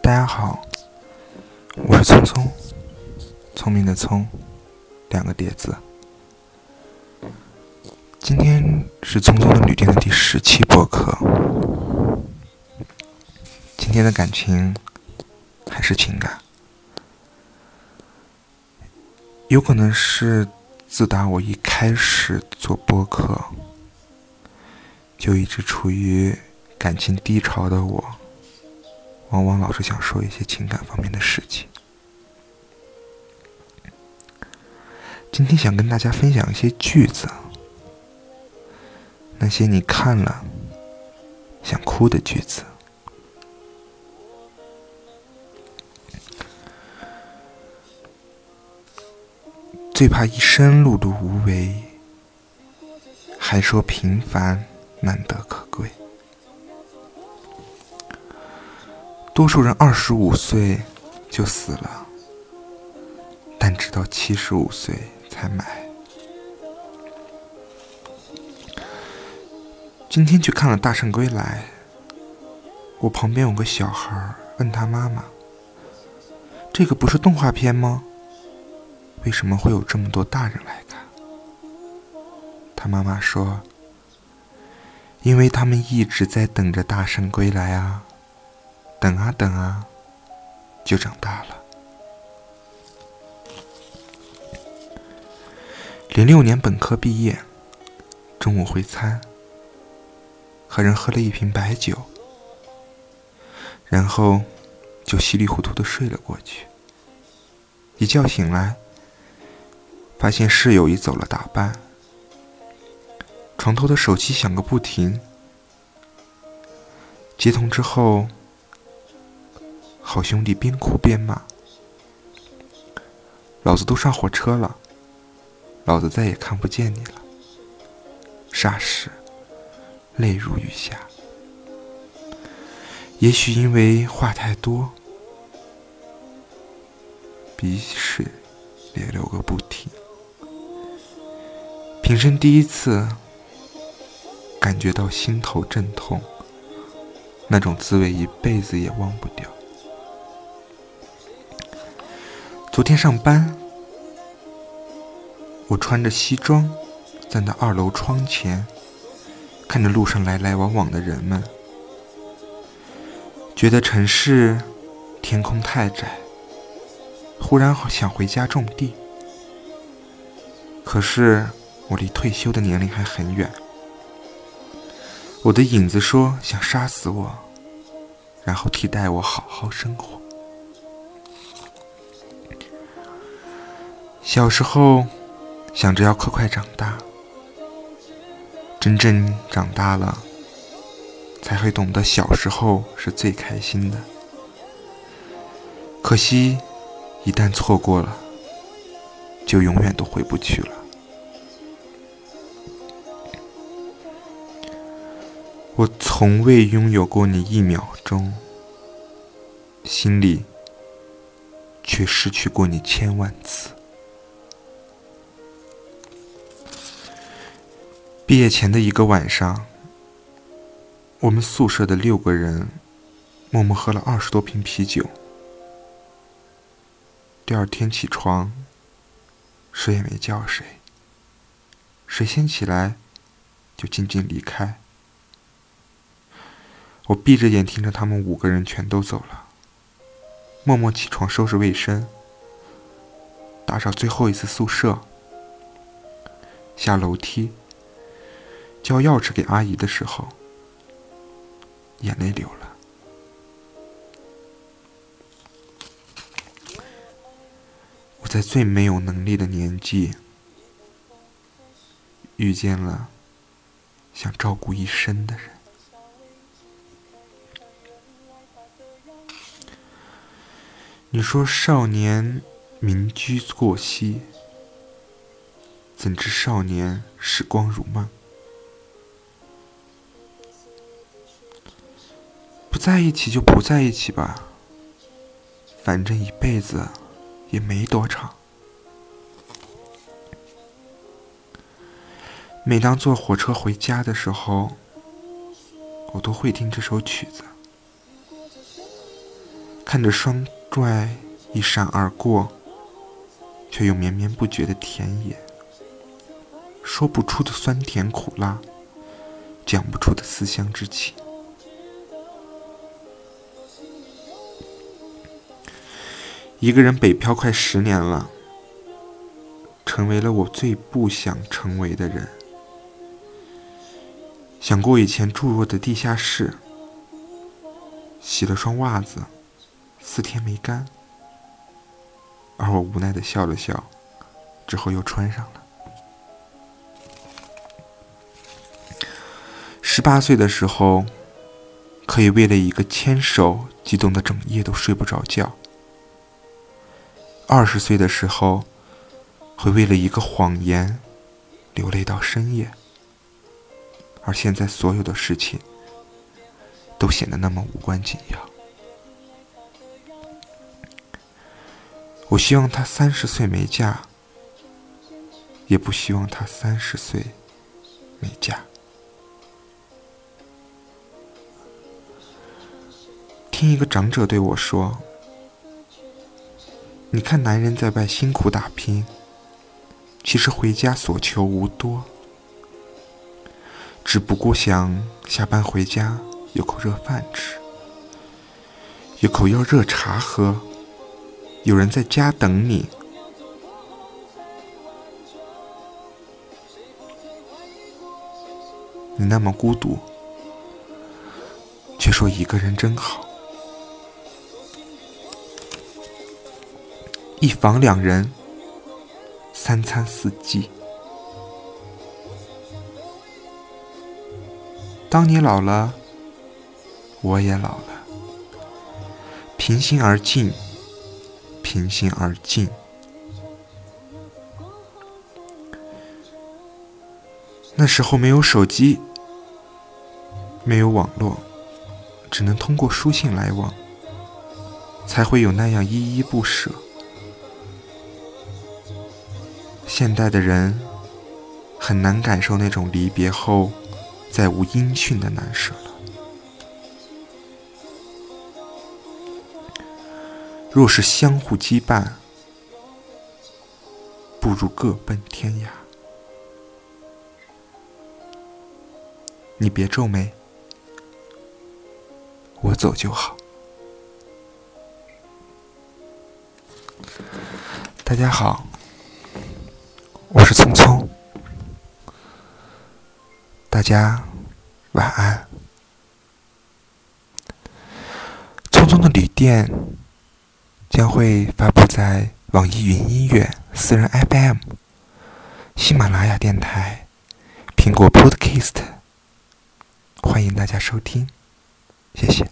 大家好，我是聪聪，聪明的聪，两个叠字。今天是聪聪的旅店的第十期播客。今天的感情还是情感，有可能是自打我一开始做播客，就一直处于感情低潮的我。往往老是想说一些情感方面的事情。今天想跟大家分享一些句子，那些你看了想哭的句子。最怕一生碌碌无为，还说平凡难得可多数人二十五岁就死了，但直到七十五岁才埋。今天去看了《大圣归来》，我旁边有个小孩问他妈妈：“这个不是动画片吗？为什么会有这么多大人来看？”他妈妈说：“因为他们一直在等着大圣归来啊。”等啊等啊，就长大了。零六年本科毕业，中午会餐，和人喝了一瓶白酒，然后就稀里糊涂的睡了过去。一觉醒来，发现室友已走了大半，床头的手机响个不停，接通之后。好兄弟边哭边骂：“老子都上火车了，老子再也看不见你了。”霎时，泪如雨下。也许因为话太多，鼻水也流个不停。平生第一次感觉到心头阵痛，那种滋味一辈子也忘不掉。昨天上班，我穿着西装站在二楼窗前，看着路上来来往往的人们，觉得城市天空太窄，忽然想回家种地。可是我离退休的年龄还很远，我的影子说想杀死我，然后替代我好好生活。小时候想着要快快长大，真正长大了才会懂得小时候是最开心的。可惜，一旦错过了，就永远都回不去了。我从未拥有过你一秒钟，心里却失去过你千万次。毕业前的一个晚上，我们宿舍的六个人默默喝了二十多瓶啤酒。第二天起床，谁也没叫谁，谁先起来就静静离开。我闭着眼听着他们五个人全都走了，默默起床收拾卫生，打扫最后一次宿舍，下楼梯。交钥匙给阿姨的时候，眼泪流了。我在最没有能力的年纪，遇见了想照顾一生的人。你说少年民居过隙，怎知少年时光如梦？在一起就不在一起吧，反正一辈子也没多长。每当坐火车回家的时候，我都会听这首曲子。看着双拽一闪而过，却又绵绵不绝的田野，说不出的酸甜苦辣，讲不出的思乡之情。一个人北漂快十年了，成为了我最不想成为的人。想过以前住过的地下室，洗了双袜子，四天没干，而我无奈的笑了笑，之后又穿上了。十八岁的时候，可以为了一个牵手激动的整夜都睡不着觉。二十岁的时候，会为了一个谎言流泪到深夜，而现在所有的事情都显得那么无关紧要。我希望她三十岁没嫁，也不希望她三十岁没嫁。听一个长者对我说。你看，男人在外辛苦打拼，其实回家所求无多，只不过想下班回家有口热饭吃，有口要热茶喝，有人在家等你。你那么孤独，却说一个人真好。一房两人，三餐四季。当你老了，我也老了。平心而静，平心而静。那时候没有手机，没有网络，只能通过书信来往，才会有那样依依不舍。现代的人很难感受那种离别后再无音讯的难舍了。若是相互羁绊，不如各奔天涯。你别皱眉，我走就好。大家好。我是聪聪，大家晚安。聪聪的旅店将会发布在网易云音乐、私人 FM、喜马拉雅电台、苹果 Podcast，欢迎大家收听，谢谢。